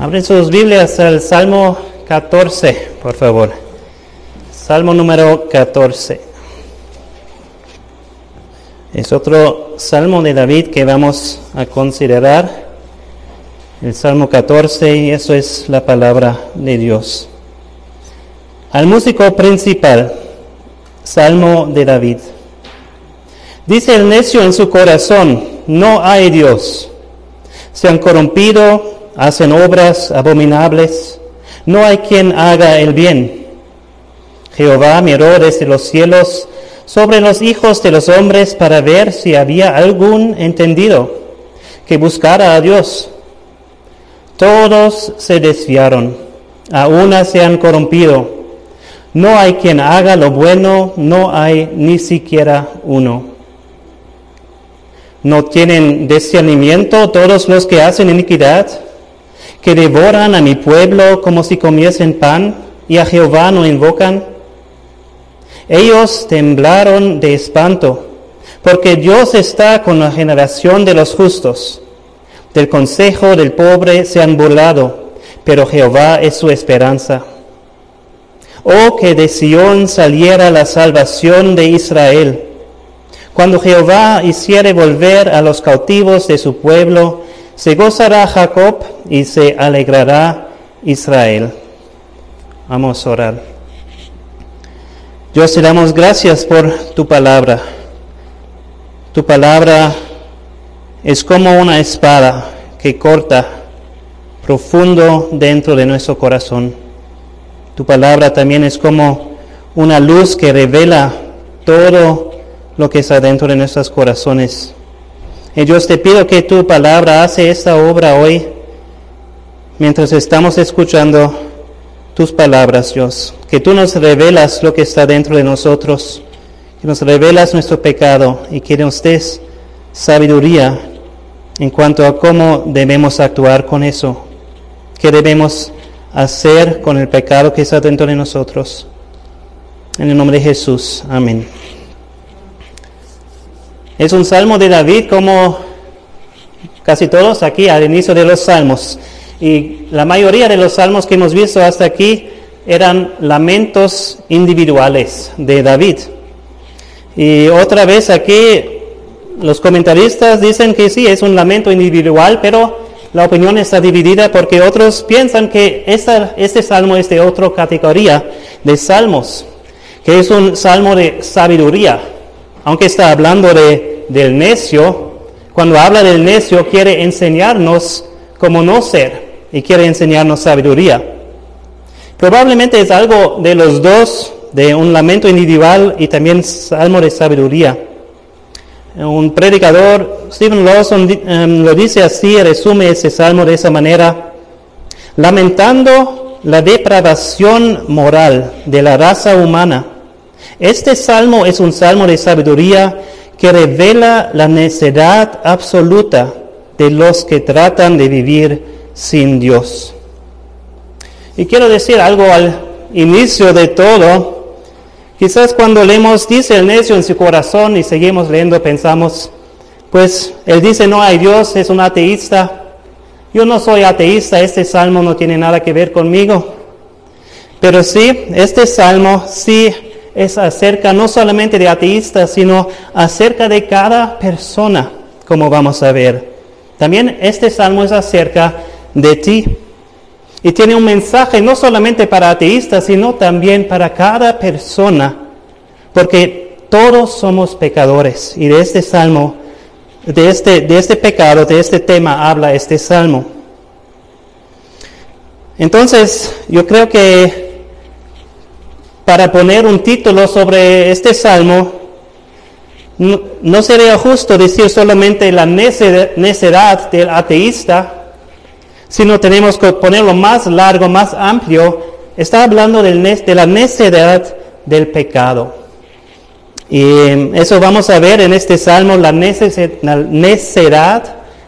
Abren sus Biblias al Salmo 14, por favor. Salmo número 14. Es otro salmo de David que vamos a considerar. El Salmo 14 y eso es la palabra de Dios. Al músico principal, Salmo de David. Dice el necio en su corazón, no hay Dios. Se han corrompido hacen obras abominables, no hay quien haga el bien. Jehová miró desde los cielos sobre los hijos de los hombres para ver si había algún entendido que buscara a Dios. Todos se desviaron, a una se han corrompido. No hay quien haga lo bueno, no hay ni siquiera uno. No tienen discernimiento todos los que hacen iniquidad que devoran a mi pueblo como si comiesen pan y a Jehová no invocan? Ellos temblaron de espanto, porque Dios está con la generación de los justos. Del consejo del pobre se han burlado, pero Jehová es su esperanza. Oh, que de Sión saliera la salvación de Israel. Cuando Jehová hiciere volver a los cautivos de su pueblo, se gozará Jacob y se alegrará Israel. Vamos a orar. Dios, te damos gracias por tu palabra. Tu palabra es como una espada que corta profundo dentro de nuestro corazón. Tu palabra también es como una luz que revela todo lo que está dentro de nuestros corazones. Dios te pido que tu palabra hace esta obra hoy mientras estamos escuchando tus palabras, Dios. Que tú nos revelas lo que está dentro de nosotros, que nos revelas nuestro pecado y que nos des sabiduría en cuanto a cómo debemos actuar con eso, qué debemos hacer con el pecado que está dentro de nosotros. En el nombre de Jesús, amén. Es un salmo de David como casi todos aquí al inicio de los salmos. Y la mayoría de los salmos que hemos visto hasta aquí eran lamentos individuales de David. Y otra vez aquí los comentaristas dicen que sí, es un lamento individual, pero la opinión está dividida porque otros piensan que este salmo es de otra categoría de salmos, que es un salmo de sabiduría aunque está hablando de, del necio, cuando habla del necio quiere enseñarnos cómo no ser y quiere enseñarnos sabiduría. Probablemente es algo de los dos, de un lamento individual y también salmo de sabiduría. Un predicador, Stephen Lawson, em, lo dice así, resume ese salmo de esa manera, lamentando la depravación moral de la raza humana este salmo es un salmo de sabiduría que revela la necedad absoluta de los que tratan de vivir sin Dios. Y quiero decir algo al inicio de todo. Quizás cuando leemos, dice el necio en su corazón y seguimos leyendo, pensamos, pues él dice no hay Dios, es un ateísta. Yo no soy ateísta, este salmo no tiene nada que ver conmigo. Pero sí, este salmo sí es acerca no solamente de ateístas, sino acerca de cada persona, como vamos a ver. También este salmo es acerca de ti. Y tiene un mensaje no solamente para ateístas, sino también para cada persona, porque todos somos pecadores. Y de este salmo, de este, de este pecado, de este tema habla este salmo. Entonces, yo creo que para poner un título sobre este salmo, no, sería justo decir solamente la necedad del ateísta, sino tenemos que ponerlo más largo, más amplio. Está hablando de la necedad del pecado. Y eso vamos a ver en este salmo, la necedad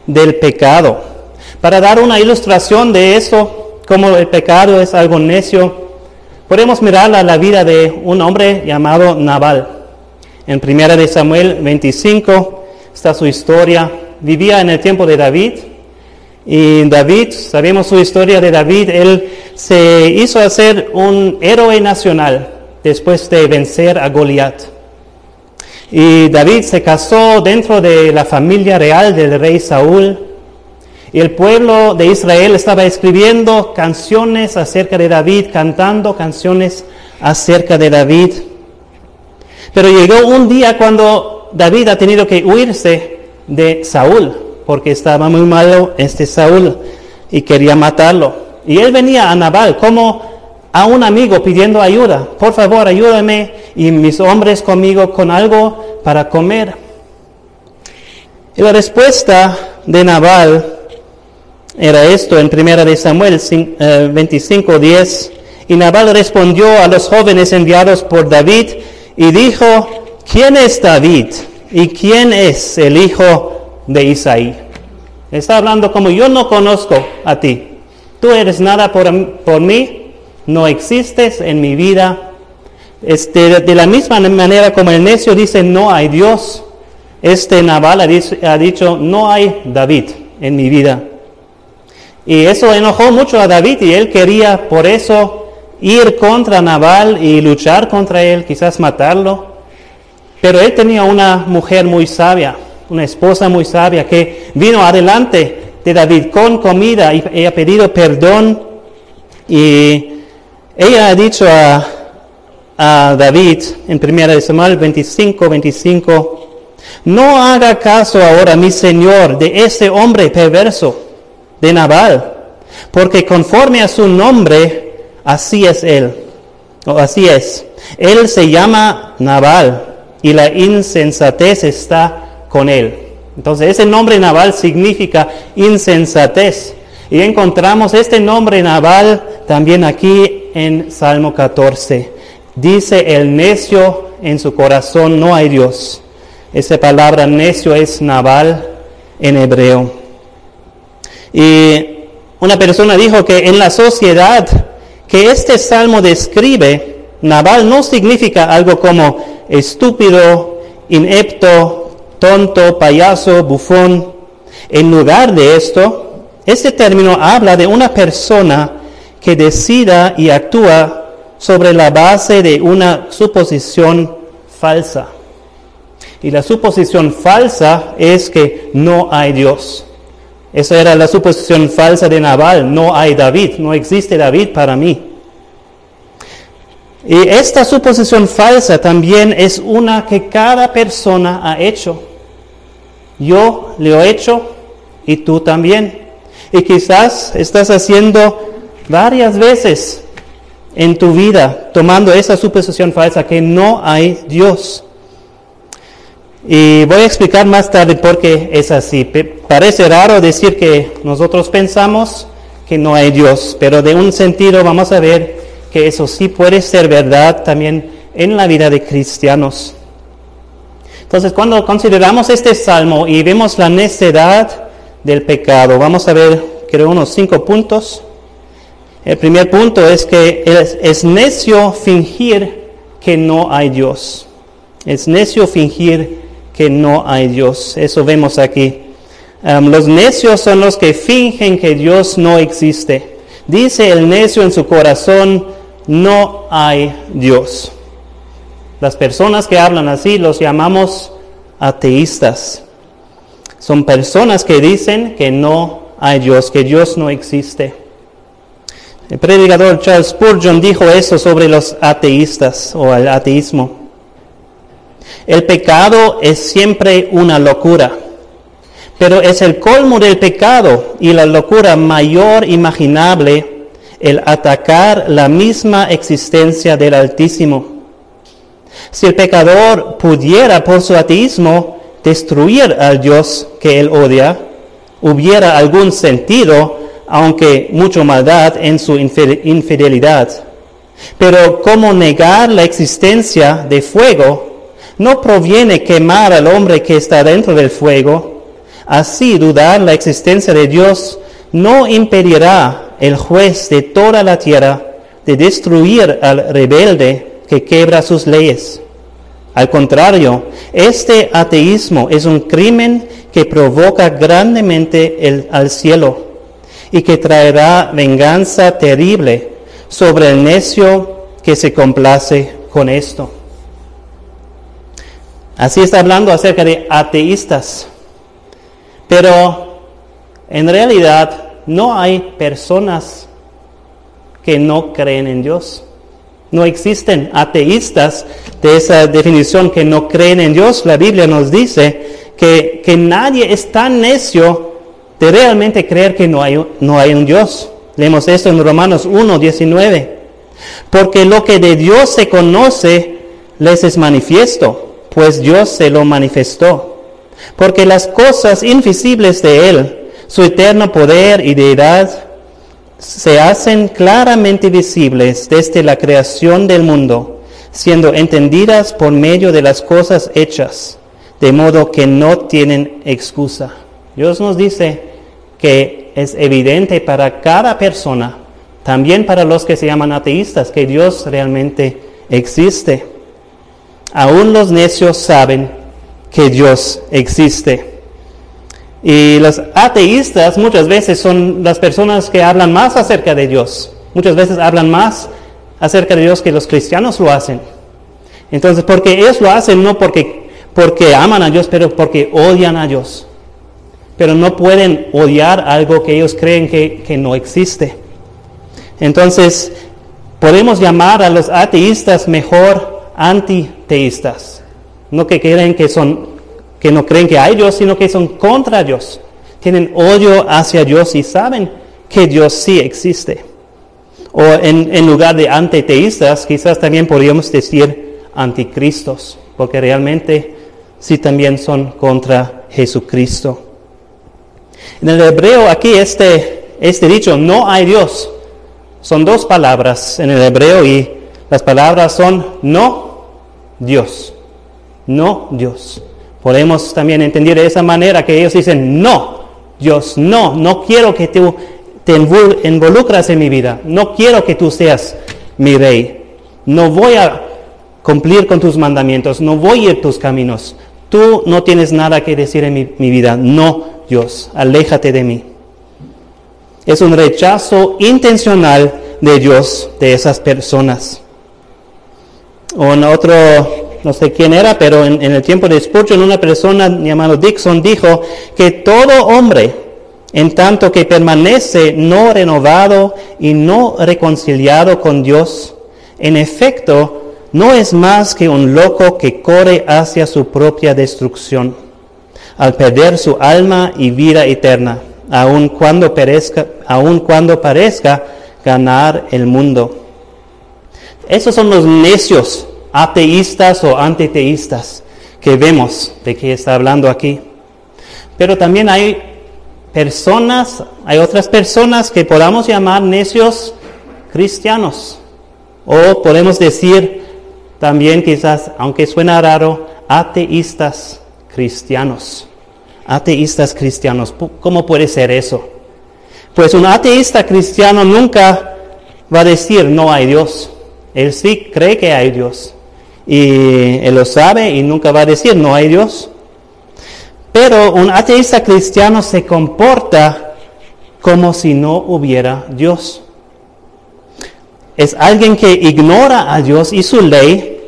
del pecado. Para dar una ilustración de eso, como el pecado es algo necio, Podemos mirar a la vida de un hombre llamado Nabal. En primera de Samuel 25 está su historia. Vivía en el tiempo de David Y David, sabemos su historia de David, él se hizo hacer un héroe nacional después de vencer a Goliat. Y David se casó dentro de la familia real del rey Saúl. Y el pueblo de Israel estaba escribiendo canciones acerca de David, cantando canciones acerca de David. Pero llegó un día cuando David ha tenido que huirse de Saúl, porque estaba muy malo este Saúl y quería matarlo. Y él venía a Nabal como a un amigo pidiendo ayuda. Por favor, ayúdame y mis hombres conmigo con algo para comer. Y la respuesta de Nabal era esto en 1 de Samuel 25, 10. Eh, y Nabal respondió a los jóvenes enviados por David y dijo, ¿quién es David? ¿Y quién es el hijo de Isaí? Está hablando como yo no conozco a ti. Tú eres nada por, por mí, no existes en mi vida. Este, de la misma manera como el necio dice no hay Dios, este Nabal ha dicho no hay David en mi vida. Y eso enojó mucho a David y él quería por eso ir contra Nabal y luchar contra él, quizás matarlo. Pero él tenía una mujer muy sabia, una esposa muy sabia que vino adelante de David con comida y, ha pedido perdón. Y ella ha dicho a, a David en 1 Samuel 25, 25, no haga caso ahora, mi Señor, de ese hombre perverso de Nabal, porque conforme a su nombre, así es él, o así es. Él se llama Nabal y la insensatez está con él. Entonces ese nombre Nabal significa insensatez. Y encontramos este nombre Nabal también aquí en Salmo 14. Dice el necio en su corazón no hay Dios. Esa palabra necio es Nabal en hebreo. Y una persona dijo que en la sociedad que este salmo describe, Nabal no significa algo como estúpido, inepto, tonto, payaso, bufón. En lugar de esto, este término habla de una persona que decida y actúa sobre la base de una suposición falsa. Y la suposición falsa es que no hay Dios. Esa era la suposición falsa de Nabal. No hay David, no existe David para mí. Y esta suposición falsa también es una que cada persona ha hecho. Yo lo he hecho y tú también. Y quizás estás haciendo varias veces en tu vida, tomando esa suposición falsa que no hay Dios. Y voy a explicar más tarde por qué es así. Parece raro decir que nosotros pensamos que no hay Dios, pero de un sentido vamos a ver que eso sí puede ser verdad también en la vida de cristianos. Entonces, cuando consideramos este salmo y vemos la necedad del pecado, vamos a ver, creo, unos cinco puntos. El primer punto es que es, es necio fingir que no hay Dios. Es necio fingir que no hay Dios. Eso vemos aquí. Los necios son los que fingen que Dios no existe. Dice el necio en su corazón, no hay Dios. Las personas que hablan así los llamamos ateístas. Son personas que dicen que no hay Dios, que Dios no existe. El predicador Charles Spurgeon dijo eso sobre los ateístas o el ateísmo. El pecado es siempre una locura, pero es el colmo del pecado y la locura mayor imaginable el atacar la misma existencia del Altísimo. Si el pecador pudiera por su ateísmo destruir al Dios que él odia, hubiera algún sentido, aunque mucha maldad en su infidelidad. Pero ¿cómo negar la existencia de fuego no proviene quemar al hombre que está dentro del fuego. Así dudar la existencia de Dios no impedirá el juez de toda la tierra de destruir al rebelde que quebra sus leyes. Al contrario, este ateísmo es un crimen que provoca grandemente al cielo. y que traerá venganza terrible sobre el necio que se complace con esto. Así está hablando acerca de ateístas. Pero en realidad no hay personas que no creen en Dios. No existen ateístas de esa definición que no creen en Dios. La Biblia nos dice que, que nadie es tan necio de realmente creer que no hay, no hay un Dios. Leemos esto en Romanos 1, 19. Porque lo que de Dios se conoce les es manifiesto, pues Dios se lo manifestó. Porque las cosas invisibles de Él, su eterno poder y deidad, se hacen claramente visibles desde la creación del mundo, siendo entendidas por medio de las cosas hechas, de modo que no tienen excusa. Dios nos dice que es evidente para cada persona, también para los que se llaman ateístas, que Dios realmente existe. Aún los necios saben que Dios existe. Y los ateístas muchas veces son las personas que hablan más acerca de Dios. Muchas veces hablan más acerca de Dios que los cristianos lo hacen. Entonces, porque ellos lo hacen no porque, porque aman a Dios, pero porque odian a Dios. Pero no pueden odiar algo que ellos creen que, que no existe. Entonces, podemos llamar a los ateístas mejor antiteístas. No que creen que son que no creen que hay Dios, sino que son contra Dios. Tienen odio hacia Dios y saben que Dios sí existe. O en, lugar de antiteístas, quizás también podríamos decir anticristos, porque realmente sí también son contra Jesucristo. En el hebreo aquí este, este dicho, no hay Dios, son dos palabras en el hebreo y las palabras son no Dios, no Dios. Podemos también entender de esa manera que ellos dicen, no, Dios, no, no quiero que tú te involucras en mi vida, no quiero que tú seas mi rey, no voy a cumplir con tus mandamientos, no voy a ir tus caminos, tú no tienes nada que decir en mi, mi vida, no, Dios, aléjate de mí. Es un rechazo intencional de Dios de esas personas. O otro no sé quién era, pero en, el tiempo de Spurgeon una persona llamada Dixon dijo que todo hombre, en tanto que permanece no renovado y no reconciliado con Dios, en efecto, no es más que un loco que corre hacia su propia destrucción, al perder su alma y vida eterna, aun cuando, perezca, aun cuando parezca ganar el mundo. Esos son los necios ateístas o antiteístas que vemos de que está hablando aquí. Pero también hay personas, hay otras personas que podamos llamar necios cristianos. O podemos decir también quizás, aunque suena raro, ateístas cristianos. Ateístas cristianos. ¿Cómo puede ser eso? Pues un ateísta cristiano nunca va a decir no hay Dios. Él sí cree que hay Dios y él lo sabe y nunca va a decir no hay Dios. Pero un ateísta cristiano se comporta como si no hubiera Dios. Es alguien que ignora a Dios y su ley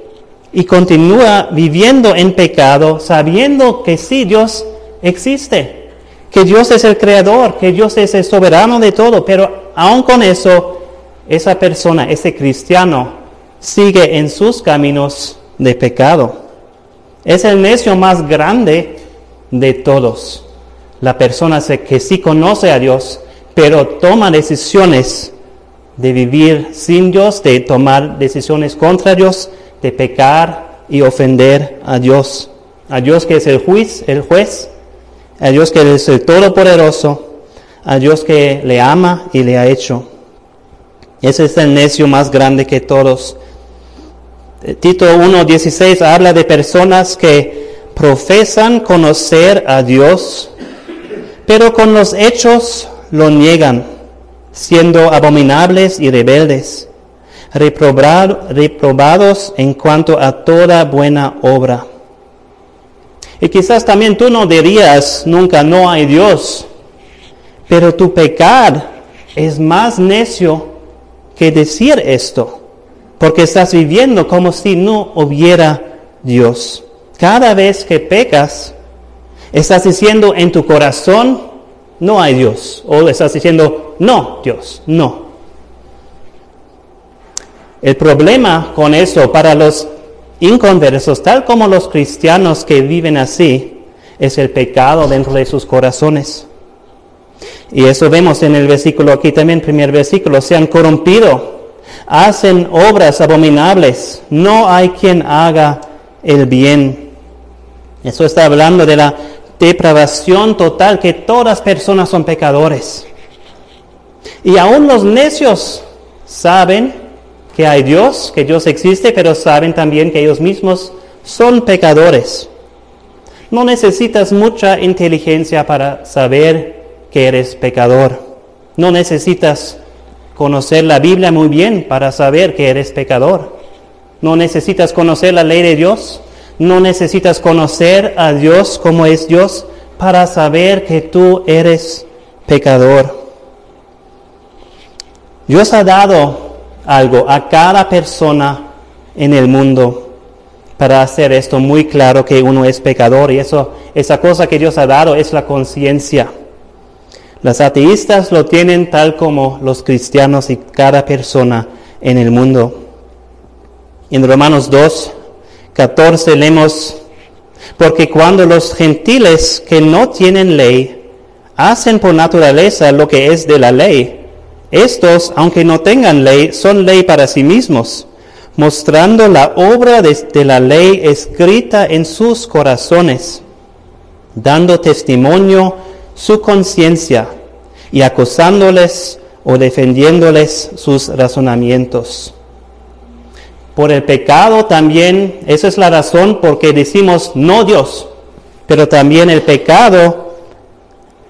y continúa viviendo en pecado sabiendo que sí Dios existe, que Dios es el creador, que Dios es el soberano de todo, pero aún con eso, esa persona, ese cristiano, sigue en sus caminos de pecado. Es el necio más grande de todos. La persona que sí conoce a Dios, pero toma decisiones de vivir sin Dios, de tomar decisiones contra Dios, de pecar y ofender a Dios. A Dios que es el juez, el juez, a Dios que es el todopoderoso, a Dios que le ama y le ha hecho. Ese es el necio más grande que todos. Tito 1.16 habla de personas que profesan conocer a Dios, pero con los hechos lo niegan, siendo abominables y rebeldes, reprobados en cuanto a toda buena obra. Y quizás también tú no dirías nunca no hay Dios, pero tu pecar es más necio que decir esto, porque estás viviendo como si no hubiera Dios. Cada vez que pecas, estás diciendo en tu corazón, no hay Dios, o estás diciendo, no, Dios, no. El problema con eso para los inconversos, tal como los cristianos que viven así, es el pecado dentro de sus corazones. Y eso vemos en el versículo aquí también, primer versículo, se han corrompido, hacen obras abominables, no hay quien haga el bien. Eso está hablando de la depravación total, que todas personas son pecadores. Y aún los necios saben que hay Dios, que Dios existe, pero saben también que ellos mismos son pecadores. No necesitas mucha inteligencia para saber que eres pecador. No necesitas conocer la Biblia muy bien para saber que eres pecador. No necesitas conocer la ley de Dios. No necesitas conocer a Dios como es Dios para saber que tú eres pecador. Dios ha dado algo a cada persona en el mundo para hacer esto muy claro que uno es pecador y eso esa cosa que Dios ha dado es la conciencia. Los ateístas lo tienen tal como los cristianos y cada persona en el mundo. En Romanos 2, 14 leemos, porque cuando los gentiles que no tienen ley hacen por naturaleza lo que es de la ley, estos, aunque no tengan ley, son ley para sí mismos, mostrando la obra de, la ley escrita en sus corazones, dando testimonio su conciencia y acusándoles o defendiéndoles sus razonamientos. Por el pecado también, esa es la razón por que decimos no Dios, pero también el pecado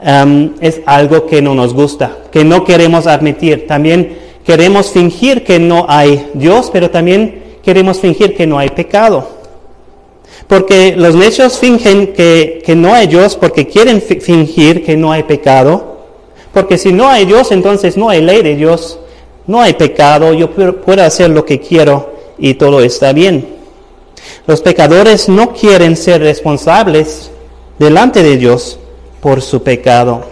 um, es algo que no nos gusta, que no queremos admitir. También queremos fingir que no hay Dios, pero también queremos fingir que no hay pecado. Porque los necios fingen que, no hay Dios porque quieren fingir que no hay pecado. Porque si no hay Dios, entonces no hay ley de Dios, no hay pecado, yo puedo hacer lo que quiero y todo está bien. Los pecadores no quieren ser responsables delante de Dios por su pecado.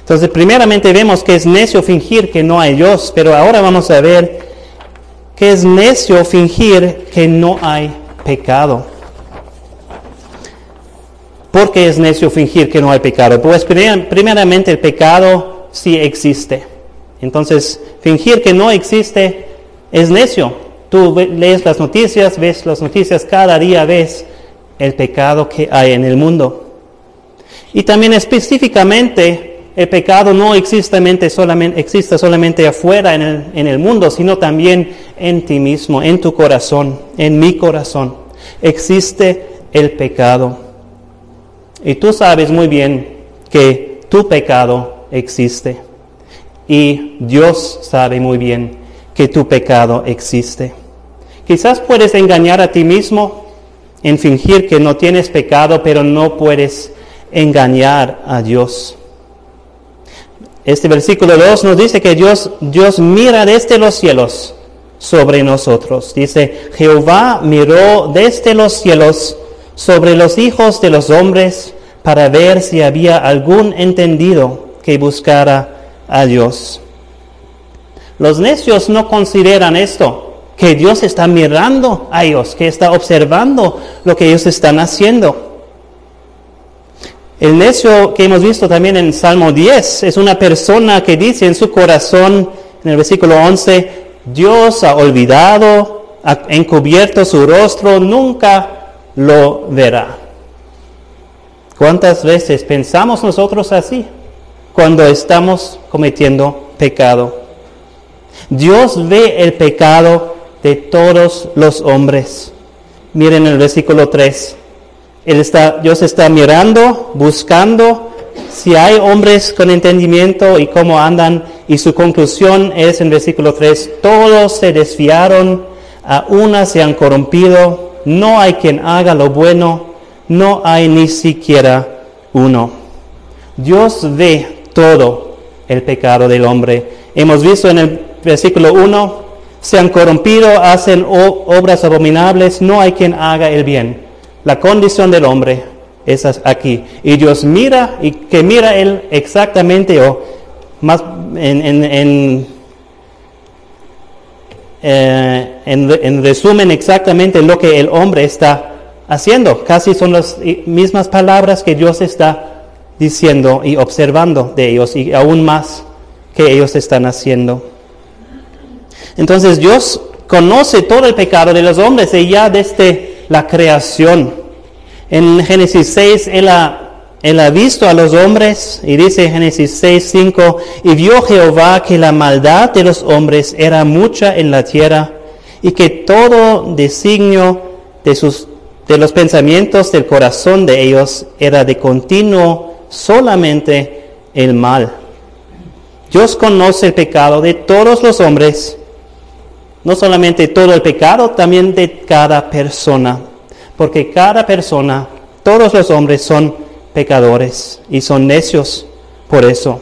Entonces, primeramente vemos que es necio fingir que no hay Dios, pero ahora vamos a ver que es necio fingir que no hay pecado. ¿Por qué es necio fingir que no hay pecado? Pues primeramente el pecado sí existe. Entonces, fingir que no existe es necio. Tú lees las noticias, ves las noticias cada día, ves el pecado que hay en el mundo. Y también específicamente el pecado no existe solamente, afuera en el mundo, sino también en ti mismo, en tu corazón, en mi corazón. Existe el pecado. Y tú sabes muy bien que tu pecado existe. Y Dios sabe muy bien que tu pecado existe. Quizás puedes engañar a ti mismo en fingir que no tienes pecado, pero no puedes engañar a Dios. Este versículo 2 nos dice que Dios, Dios mira desde los cielos sobre nosotros. Dice, Jehová miró desde los cielos sobre los hijos de los hombres para ver si había algún entendido que buscara a Dios. Los necios no consideran esto, que Dios está mirando a ellos, que está observando lo que ellos están haciendo. El necio que hemos visto también en Salmo 10 es una persona que dice en su corazón, en el versículo 11, Dios ha olvidado, ha encubierto su rostro, nunca lo verá. ¿Cuántas veces pensamos nosotros así cuando estamos cometiendo pecado? Dios ve el pecado de todos los hombres. Miren el versículo 3. Él está, Dios está mirando, buscando si hay hombres con entendimiento y cómo andan. Y su conclusión es en versículo 3, todos se desviaron, a una se han corrompido, no hay quien haga lo bueno, no hay ni siquiera uno. Dios ve todo el pecado del hombre. Hemos visto en el versículo 1, se han corrompido, hacen obras abominables, no hay quien haga el bien. La condición del hombre es aquí. Y Dios mira, y que mira Él exactamente, o más en, eh, en resumen, exactamente lo que el hombre está haciendo. Casi son las mismas palabras que Dios está diciendo y observando de ellos, y aún más que ellos están haciendo. Entonces Dios conoce todo el pecado de los hombres y ya desde la creación. En Génesis 6 él ha, él ha visto a los hombres y dice Génesis 6, 5, y vio Jehová que la maldad de los hombres era mucha en la tierra y que todo designio de, sus, de los pensamientos del corazón de ellos era de continuo solamente el mal. Dios conoce el pecado de todos los hombres no solamente todo el pecado, también de cada persona. Porque cada persona, todos los hombres son pecadores y son necios por eso.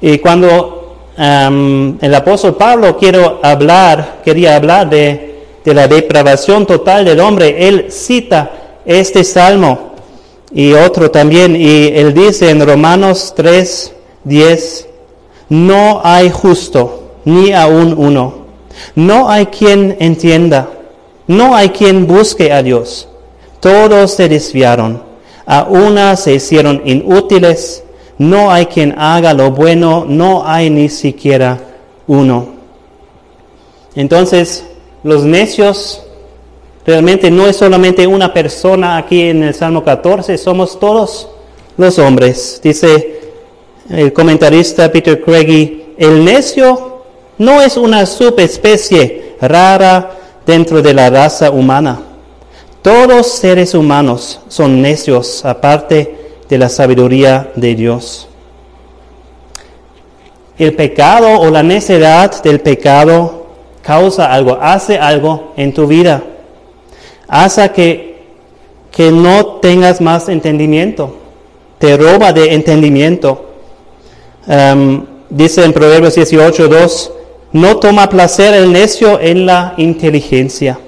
Y cuando el apóstol Pablo quiero hablar, quería hablar de, de la depravación total del hombre, él cita este salmo y otro también, y él dice en Romanos 3, 10, no hay justo, ni aún uno no hay quien entienda, no hay quien busque a Dios. Todos se desviaron, a una se hicieron inútiles, no hay quien haga lo bueno, no hay ni siquiera uno. Entonces, los necios realmente no es solamente una persona aquí en el Salmo 14, somos todos los hombres. Dice el comentarista Peter Craigie, el necio no es una subespecie rara dentro de la raza humana. Todos seres humanos son necios aparte de la sabiduría de Dios. El pecado o la necedad del pecado causa algo, hace algo en tu vida. Hace que, que no tengas más entendimiento. Te roba de entendimiento. Um, dice en Proverbios 18, 2, no toma placer el necio en la inteligencia.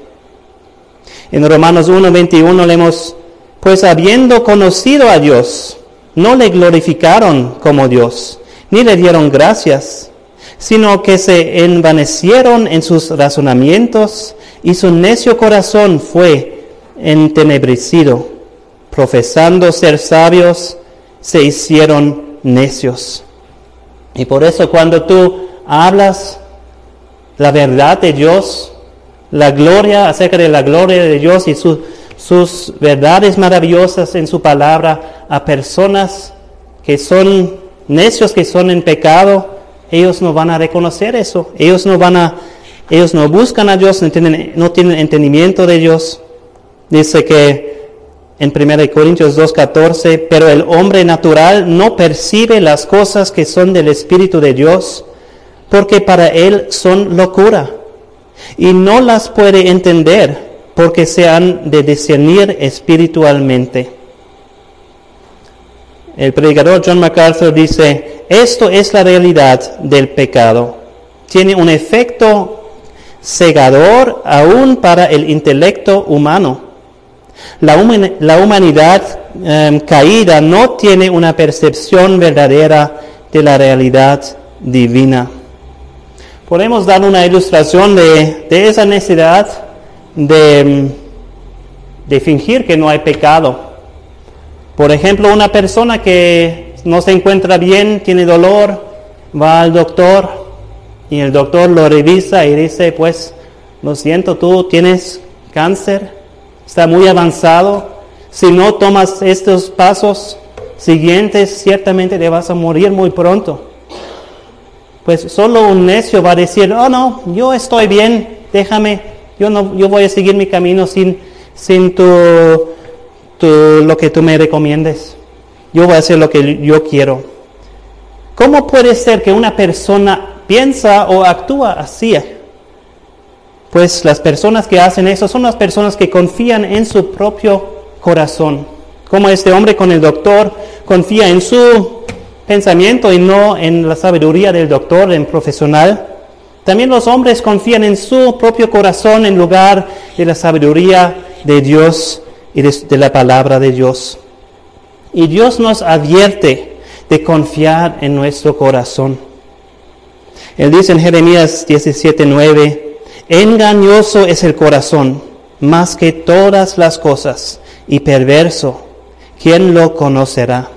En Romanos 1.21 leemos, pues habiendo conocido a Dios, no le glorificaron como Dios, ni le dieron gracias, sino que se envanecieron en sus razonamientos y su necio corazón fue entenebrecido. Profesando ser sabios, se hicieron necios. Y por eso cuando tú hablas la verdad de Dios, la gloria acerca de la gloria de Dios y sus verdades maravillosas en su palabra a personas que son necios, que son en pecado, ellos no van a reconocer eso. Ellos no van a, ellos no buscan a Dios, no tienen, no tienen entendimiento de Dios. Dice que en 1 Corintios 2.14, pero el hombre natural no percibe las cosas que son del Espíritu de Dios, porque para él son locura y no las puede entender porque se han de discernir espiritualmente. El predicador John MacArthur dice, esto es la realidad del pecado. Tiene un efecto cegador aún para el intelecto humano. La, humanidad em, caída no tiene una percepción verdadera de la realidad divina podemos dar una ilustración de, esa necesidad de, de fingir que no hay pecado. Por ejemplo, una persona que no se encuentra bien, tiene dolor, va al doctor y el doctor lo revisa y dice, pues, lo siento, tú tienes cáncer, está muy avanzado, si no tomas estos pasos siguientes, ciertamente te vas a morir muy pronto. Pues solo un necio va a decir, oh no, yo estoy bien, déjame, yo, no, yo voy a seguir mi camino sin, sin tu, lo que tú me recomiendes. Yo voy a hacer lo que yo quiero. ¿Cómo puede ser que una persona piensa o actúa así? Pues las personas que hacen eso son las personas que confían en su propio corazón. Como este hombre con el doctor confía en su pensamiento y no en la sabiduría del doctor, en profesional. También los hombres confían en su propio corazón en lugar de la sabiduría de Dios y de, la palabra de Dios. Y Dios nos advierte de confiar en nuestro corazón. Él dice en Jeremías 17:9, engañoso es el corazón más que todas las cosas y perverso, ¿quién lo conocerá?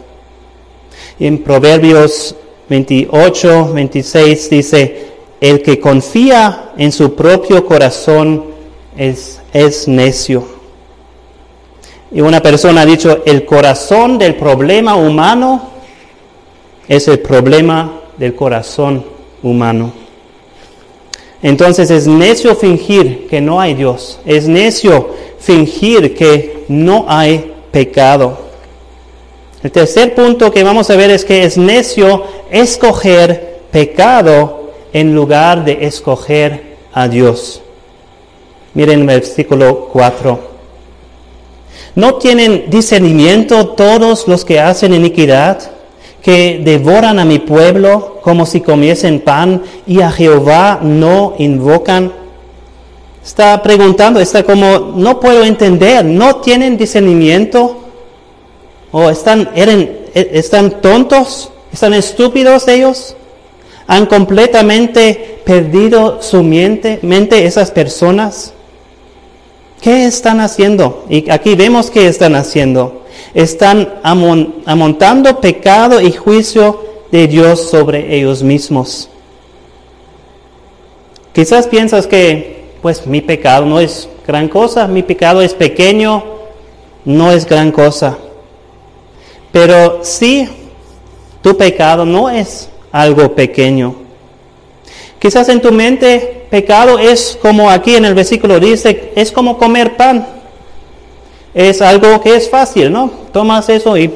en Proverbios 28, 26 dice, el que confía en su propio corazón es, es necio. Y una persona ha dicho, el corazón del problema humano es el problema del corazón humano. Entonces es necio fingir que no hay Dios. Es necio fingir que no hay pecado. El tercer punto que vamos a ver es que es necio escoger pecado en lugar de escoger a Dios. Miren el versículo 4. ¿No tienen discernimiento todos los que hacen iniquidad, que devoran a mi pueblo como si comiesen pan y a Jehová no invocan? Está preguntando, está como, no puedo entender, ¿no tienen discernimiento? ¿O están, e, están tontos? ¿Están estúpidos ellos? ¿Han completamente perdido su mente, mente esas personas? ¿Qué están haciendo? Y aquí vemos qué están haciendo. Están amontando pecado y juicio de Dios sobre ellos mismos. Quizás piensas que, pues mi pecado no es gran cosa, mi pecado es pequeño, no es gran cosa. Pero si tu pecado no es algo pequeño. Quizás en tu mente pecado es como aquí en el versículo dice, es como comer pan. Es algo que es fácil, ¿no? Tomas eso y,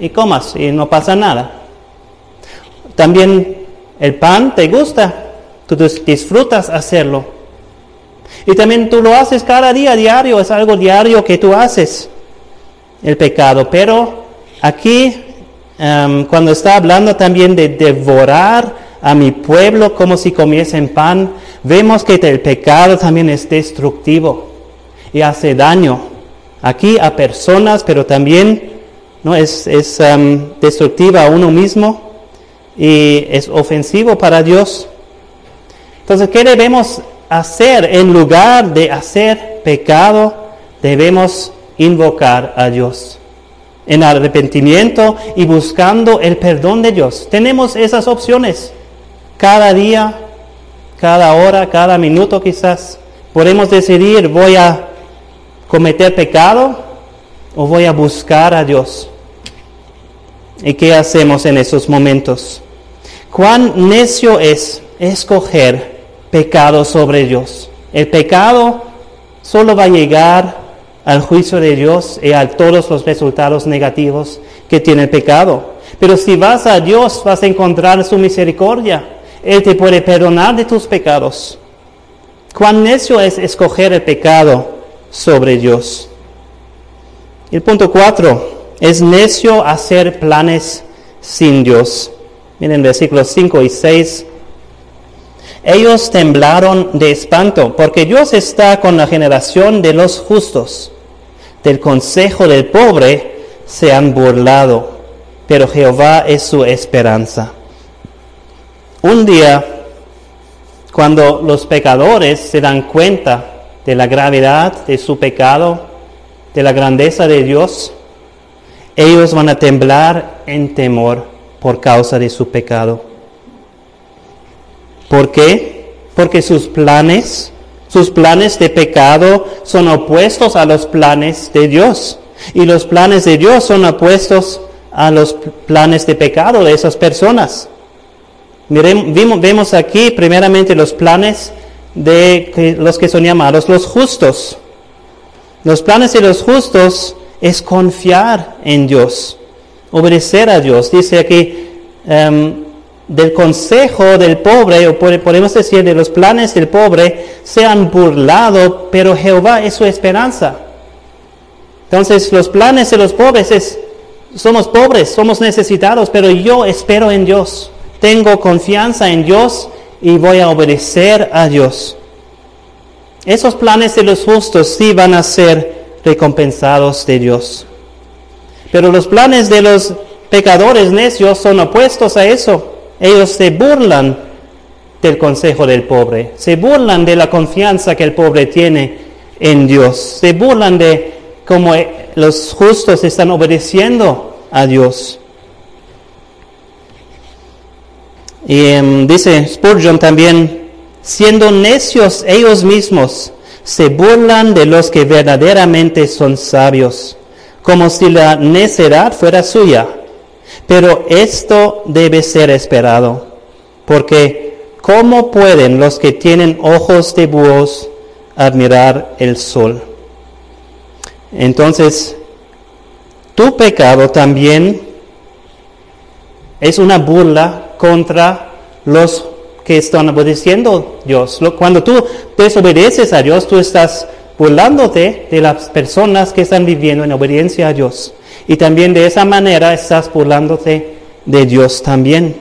y comas y no pasa nada. También el pan te gusta, tú disfrutas hacerlo. Y también tú lo haces cada día, diario, es algo diario que tú haces, el pecado. Pero Aquí, em, cuando está hablando también de devorar a mi pueblo como si comiesen pan, vemos que el pecado también es destructivo y hace daño aquí a personas, pero también ¿no? es, es destructiva a uno mismo y es ofensivo para Dios. Entonces, ¿qué debemos hacer en lugar de hacer pecado? Debemos invocar a Dios en arrepentimiento y buscando el perdón de Dios. Tenemos esas opciones cada día, cada hora, cada minuto quizás. Podemos decidir, voy a cometer pecado o voy a buscar a Dios. ¿Y qué hacemos en esos momentos? Cuán necio es escoger pecado sobre Dios. El pecado solo va a llegar al juicio de Dios y a todos los resultados negativos que tiene el pecado. Pero si vas a Dios vas a encontrar su misericordia. Él te puede perdonar de tus pecados. Cuán necio es escoger el pecado sobre Dios. El punto cuatro, es necio hacer planes sin Dios. Miren versículos 5 y 6. Ellos temblaron de espanto, porque Dios está con la generación de los justos. Del consejo del pobre se han burlado, pero Jehová es su esperanza. Un día, cuando los pecadores se dan cuenta de la gravedad de su pecado, de la grandeza de Dios, ellos van a temblar en temor por causa de su pecado. ¿Por qué? Porque sus planes, sus planes de pecado son opuestos a los planes de Dios. Y los planes de Dios son opuestos a los planes de pecado de esas personas. Vemos aquí primeramente los planes de los que son llamados los justos. Los planes de los justos es confiar en Dios, obedecer a Dios. Dice aquí, em, del consejo del pobre, o podemos decir de los planes del pobre, se han burlado, pero Jehová es su esperanza. Entonces los planes de los pobres es somos pobres, somos necesitados, pero yo espero en Dios. Tengo confianza en Dios y voy a obedecer a Dios. Esos planes de los justos sí van a ser recompensados de Dios. Pero los planes de los pecadores necios son opuestos a eso. Ellos se burlan del consejo del pobre, se burlan de la confianza que el pobre tiene en Dios, se burlan de cómo los justos están obedeciendo a Dios. Y em, dice Spurgeon también, siendo necios ellos mismos, se burlan de los que verdaderamente son sabios, como si la necedad fuera suya. Pero esto debe ser esperado, porque ¿cómo pueden los que tienen ojos de búhos admirar el sol? Entonces, tu pecado también es una burla contra los que están obedeciendo a Dios. Cuando tú desobedeces a Dios, tú estás burlándote de las personas que están viviendo en obediencia a Dios. Y también de esa manera estás burlándote de Dios también.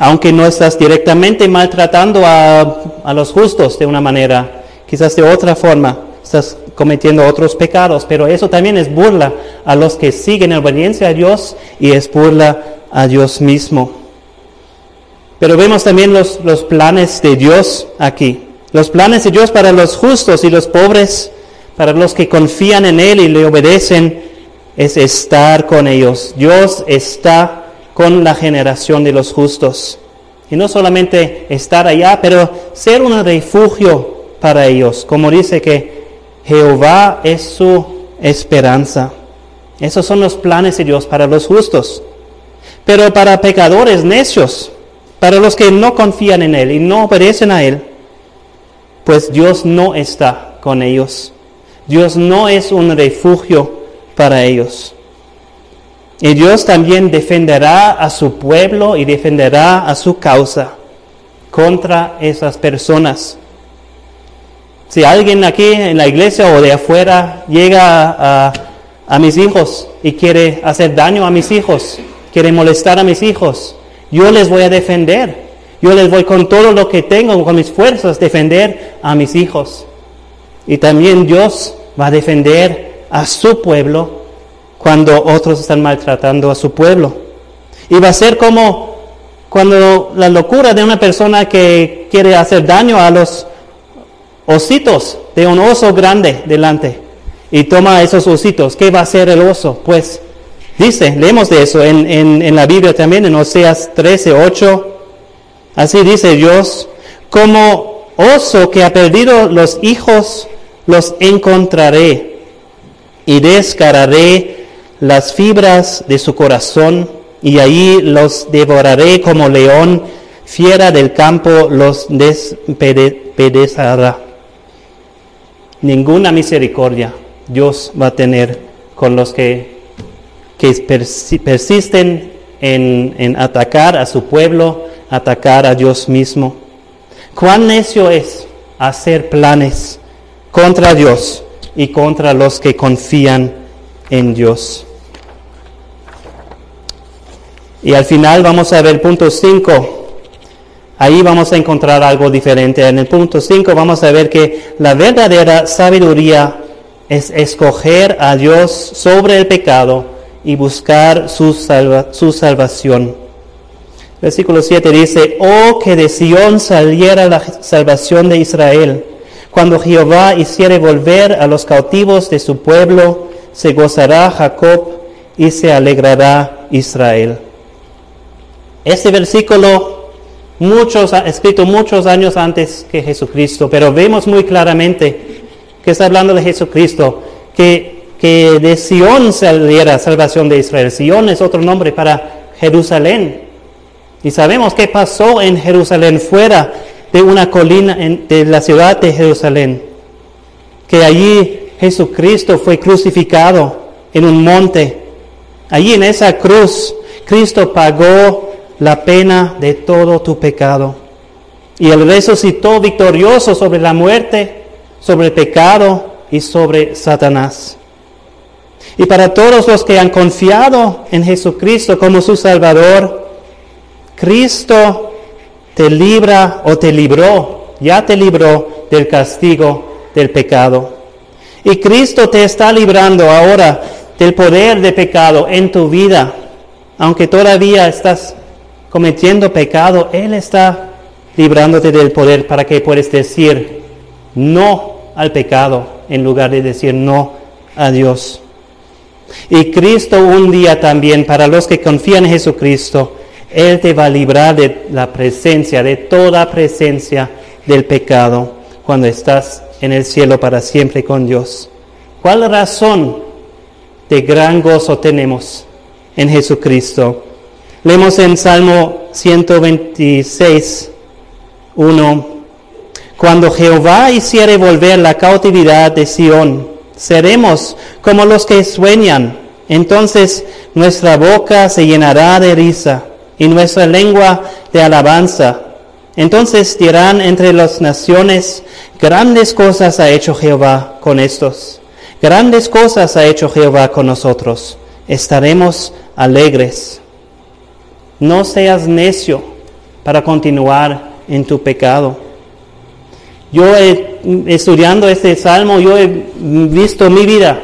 Aunque no estás directamente maltratando a, a los justos de una manera, quizás de otra forma, estás cometiendo otros pecados, pero eso también es burla a los que siguen en obediencia a Dios y es burla a Dios mismo. Pero vemos también los, los planes de Dios aquí. Los planes de Dios para los justos y los pobres, para los que confían en Él y le obedecen, es estar con ellos. Dios está con la generación de los justos. Y no solamente estar allá, pero ser un refugio para ellos. Como dice que Jehová es su esperanza. Esos son los planes de Dios para los justos. Pero para pecadores necios, para los que no confían en Él y no obedecen a Él, pues Dios no está con ellos. Dios no es un refugio para ellos. Y Dios también defenderá a su pueblo y defenderá a su causa contra esas personas. Si alguien aquí en la iglesia o de afuera llega a, a mis hijos y quiere hacer daño a mis hijos, quiere molestar a mis hijos, yo les voy a defender. Yo les voy con todo lo que tengo, con mis fuerzas, defender a mis hijos. Y también Dios va a defender a su pueblo cuando otros están maltratando a su pueblo. Y va a ser como cuando la locura de una persona que quiere hacer daño a los ositos de un oso grande delante y toma esos ositos. ¿Qué va a hacer el oso? Pues Dice, leemos de eso en, en, la Biblia también, en Oseas 13, 8. Así dice Dios, como oso que ha perdido los hijos, los encontraré y descararé las fibras de su corazón y allí los devoraré como león, fiera del campo los despedezará. Ninguna misericordia Dios va a tener con los que que persisten en, atacar a su pueblo, atacar a Dios mismo. Cuán necio es hacer planes contra Dios y contra los que confían en Dios. Y al final vamos a ver punto 5. Ahí vamos a encontrar algo diferente. En el punto 5 vamos a ver que la verdadera sabiduría es escoger a Dios sobre el pecado y buscar su, su salvación. Versículo 7 dice, oh que de Sión saliera la salvación de Israel. Cuando Jehová hiciere volver a los cautivos de su pueblo, se gozará Jacob y se alegrará Israel. Este versículo muchos, escrito muchos años antes que Jesucristo, pero vemos muy claramente que está hablando de Jesucristo, que que de Sion saliera salvación de Israel. Sion es otro nombre para Jerusalén. Y sabemos qué pasó en Jerusalén, fuera de una colina de la ciudad de Jerusalén. Que allí Jesucristo fue crucificado en un monte. Allí en esa cruz, Cristo pagó la pena de todo tu pecado. Y Él resucitó victorioso sobre la muerte, sobre el pecado y sobre Satanás. Y para todos los que han confiado en Jesucristo como su Salvador, Cristo te libra o te libró, ya te libró del castigo del pecado. Y Cristo te está librando ahora del poder de pecado en tu vida. Aunque todavía estás cometiendo pecado, Él está librándote del poder para que puedas decir no al pecado en lugar de decir no a Dios. Y Cristo un día también, para los que confían en Jesucristo, Él te va a librar de la presencia, de toda presencia del pecado, cuando estás en el cielo para siempre con Dios. ¿Cuál razón de gran gozo tenemos en Jesucristo? Leemos en Salmo 126, 1. Cuando Jehová hiciere volver la cautividad de Sión, seremos como los que sueñan. Entonces nuestra boca se llenará de risa y nuestra lengua de alabanza. Entonces dirán entre las naciones, grandes cosas ha hecho Jehová con estos. Grandes cosas ha hecho Jehová con nosotros. Estaremos alegres. No seas necio para continuar en tu pecado. Yo estudiando este salmo, yo he visto mi vida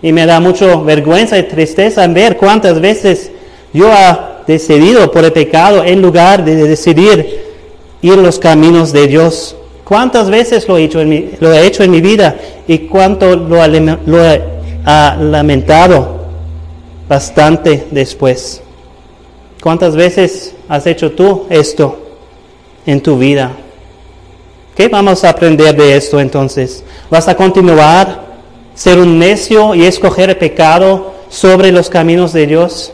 y me da mucha vergüenza y tristeza en ver cuántas veces yo he decidido por el pecado en lugar de decidir ir los caminos de Dios. ¿Cuántas veces lo he hecho en mi, lo he hecho en mi vida y cuánto lo, lo he lamentado bastante después? ¿Cuántas veces has hecho tú esto en tu vida? ¿Qué vamos a aprender de esto entonces? ¿Vas a continuar ser un necio y escoger el pecado sobre los caminos de Dios?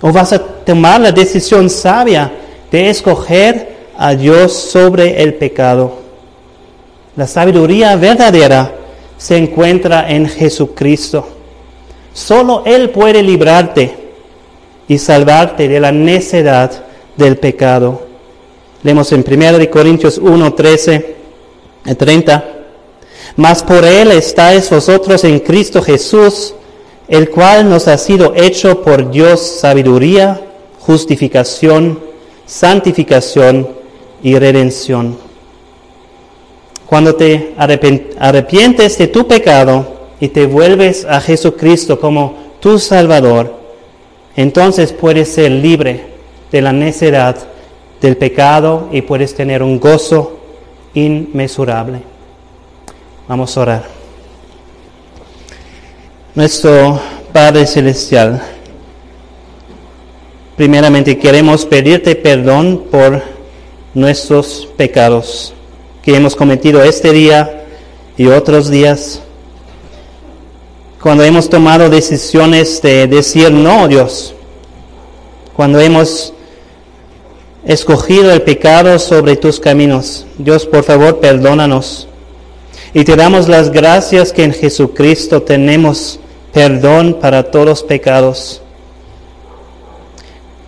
¿O vas a tomar la decisión sabia de escoger a Dios sobre el pecado? La sabiduría verdadera se encuentra en Jesucristo. Solo Él puede librarte y salvarte de la necedad del pecado. Leemos en 1 Corintios 1, 13 30. Mas por Él estáis vosotros en Cristo Jesús, el cual nos ha sido hecho por Dios sabiduría, justificación, santificación y redención. Cuando te arrepientes de tu pecado y te vuelves a Jesucristo como tu Salvador, entonces puedes ser libre de la necedad del pecado y puedes tener un gozo inmesurable. Vamos a orar. Nuestro Padre Celestial, primeramente queremos pedirte perdón por nuestros pecados que hemos cometido este día y otros días. Cuando hemos tomado decisiones de decir no, Dios. Cuando hemos escogido el pecado sobre tus caminos. Dios, por favor, perdónanos. Y te damos las gracias que en Jesucristo tenemos perdón para todos los pecados.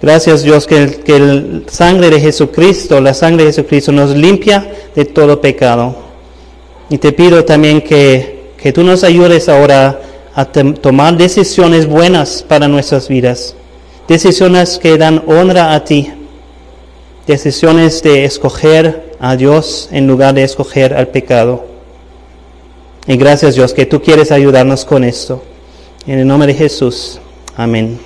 Gracias Dios que que el sangre de Jesucristo, la sangre de Jesucristo nos limpia de todo pecado. Y te pido también que, que tú nos ayudes ahora a tomar decisiones buenas para nuestras vidas. Decisiones que dan honra a ti decisiones de escoger a Dios en lugar de escoger al pecado. Y gracias Dios que tú quieres ayudarnos con esto. En el nombre de Jesús. Amén.